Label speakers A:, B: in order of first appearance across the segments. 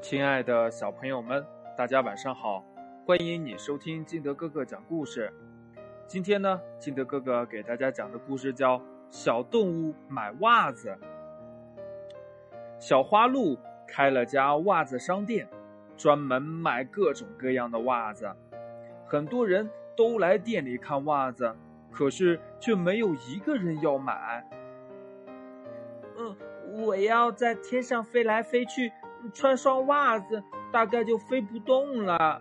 A: 亲爱的小朋友们，大家晚上好！欢迎你收听金德哥哥讲故事。今天呢，金德哥哥给大家讲的故事叫《小动物买袜子》。小花鹿开了家袜子商店，专门卖各种各样的袜子。很多人都来店里看袜子，可是却没有一个人要买。
B: 嗯，我要在天上飞来飞去。穿双袜子，大概就飞不动了。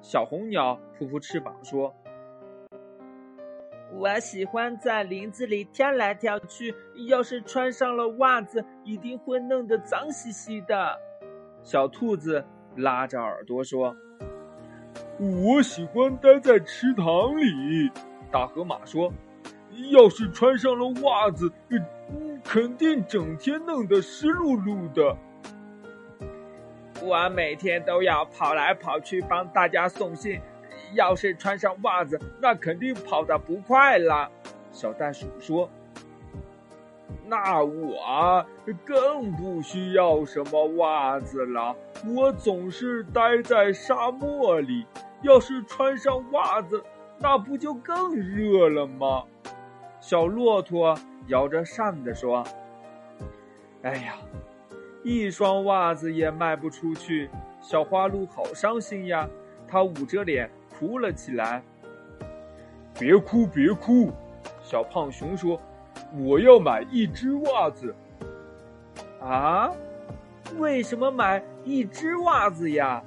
A: 小红鸟扑扑翅膀说：“
B: 我喜欢在林子里跳来跳去，要是穿上了袜子，一定会弄得脏兮兮的。”
A: 小兔子拉着耳朵说：“
C: 我喜欢待在池塘里。”
A: 大河马说：“
C: 要是穿上了袜子，肯定整天弄得湿漉漉的。”
B: 我每天都要跑来跑去帮大家送信，要是穿上袜子，那肯定跑得不快了。
A: 小袋鼠说：“
C: 那我更不需要什么袜子了，我总是待在沙漠里。要是穿上袜子，那不就更热了吗？”
A: 小骆驼摇着扇子说：“哎呀。”一双袜子也卖不出去，小花鹿好伤心呀！它捂着脸哭了起来。
C: 别哭，别哭！小胖熊说：“我要买一只袜子。”
B: 啊？为什么买一只袜子呀？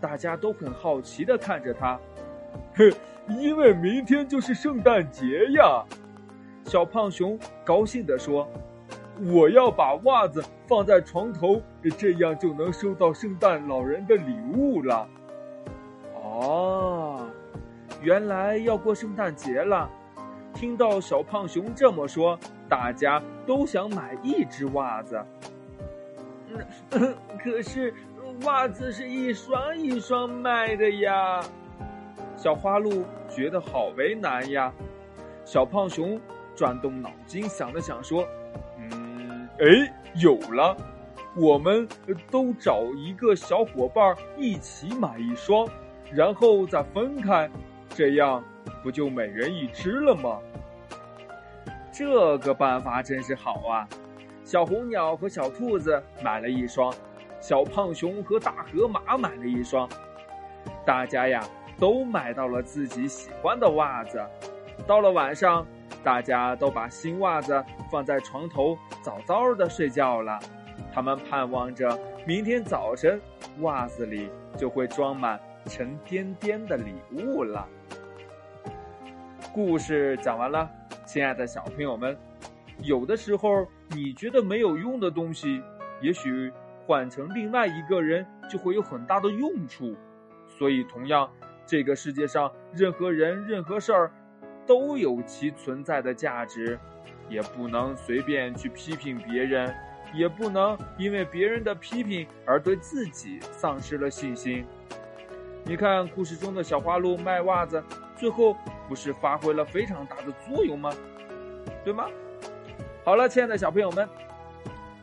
A: 大家都很好奇的看着他。
C: 哼，因为明天就是圣诞节呀！
A: 小胖熊高兴地说。
C: 我要把袜子放在床头，这样就能收到圣诞老人的礼物了。
A: 哦，原来要过圣诞节了。听到小胖熊这么说，大家都想买一只袜子。
B: 可是袜子是一双一双卖的呀。
A: 小花鹿觉得好为难呀。小胖熊转动脑筋想了想，说。
C: 哎，有了！我们都找一个小伙伴一起买一双，然后再分开，这样不就每人一只了吗？
A: 这个办法真是好啊！小红鸟和小兔子买了一双，小胖熊和大河马买了一双，大家呀都买到了自己喜欢的袜子。到了晚上。大家都把新袜子放在床头，早早的睡觉了。他们盼望着明天早晨，袜子里就会装满沉甸甸的礼物了。故事讲完了，亲爱的小朋友们，有的时候你觉得没有用的东西，也许换成另外一个人就会有很大的用处。所以，同样，这个世界上任何人、任何事儿。都有其存在的价值，也不能随便去批评别人，也不能因为别人的批评而对自己丧失了信心。你看故事中的小花鹿卖袜子，最后不是发挥了非常大的作用吗？对吗？好了，亲爱的小朋友们。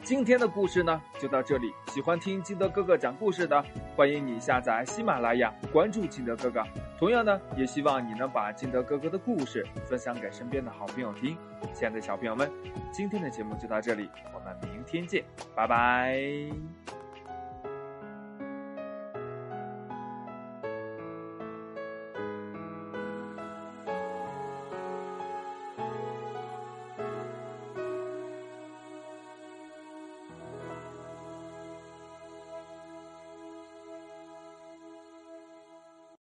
A: 今天的故事呢，就到这里。喜欢听金德哥哥讲故事的，欢迎你下载喜马拉雅，关注金德哥哥。同样呢，也希望你能把金德哥哥的故事分享给身边的好朋友听。亲爱的小朋友们，今天的节目就到这里，我们明天见，拜拜。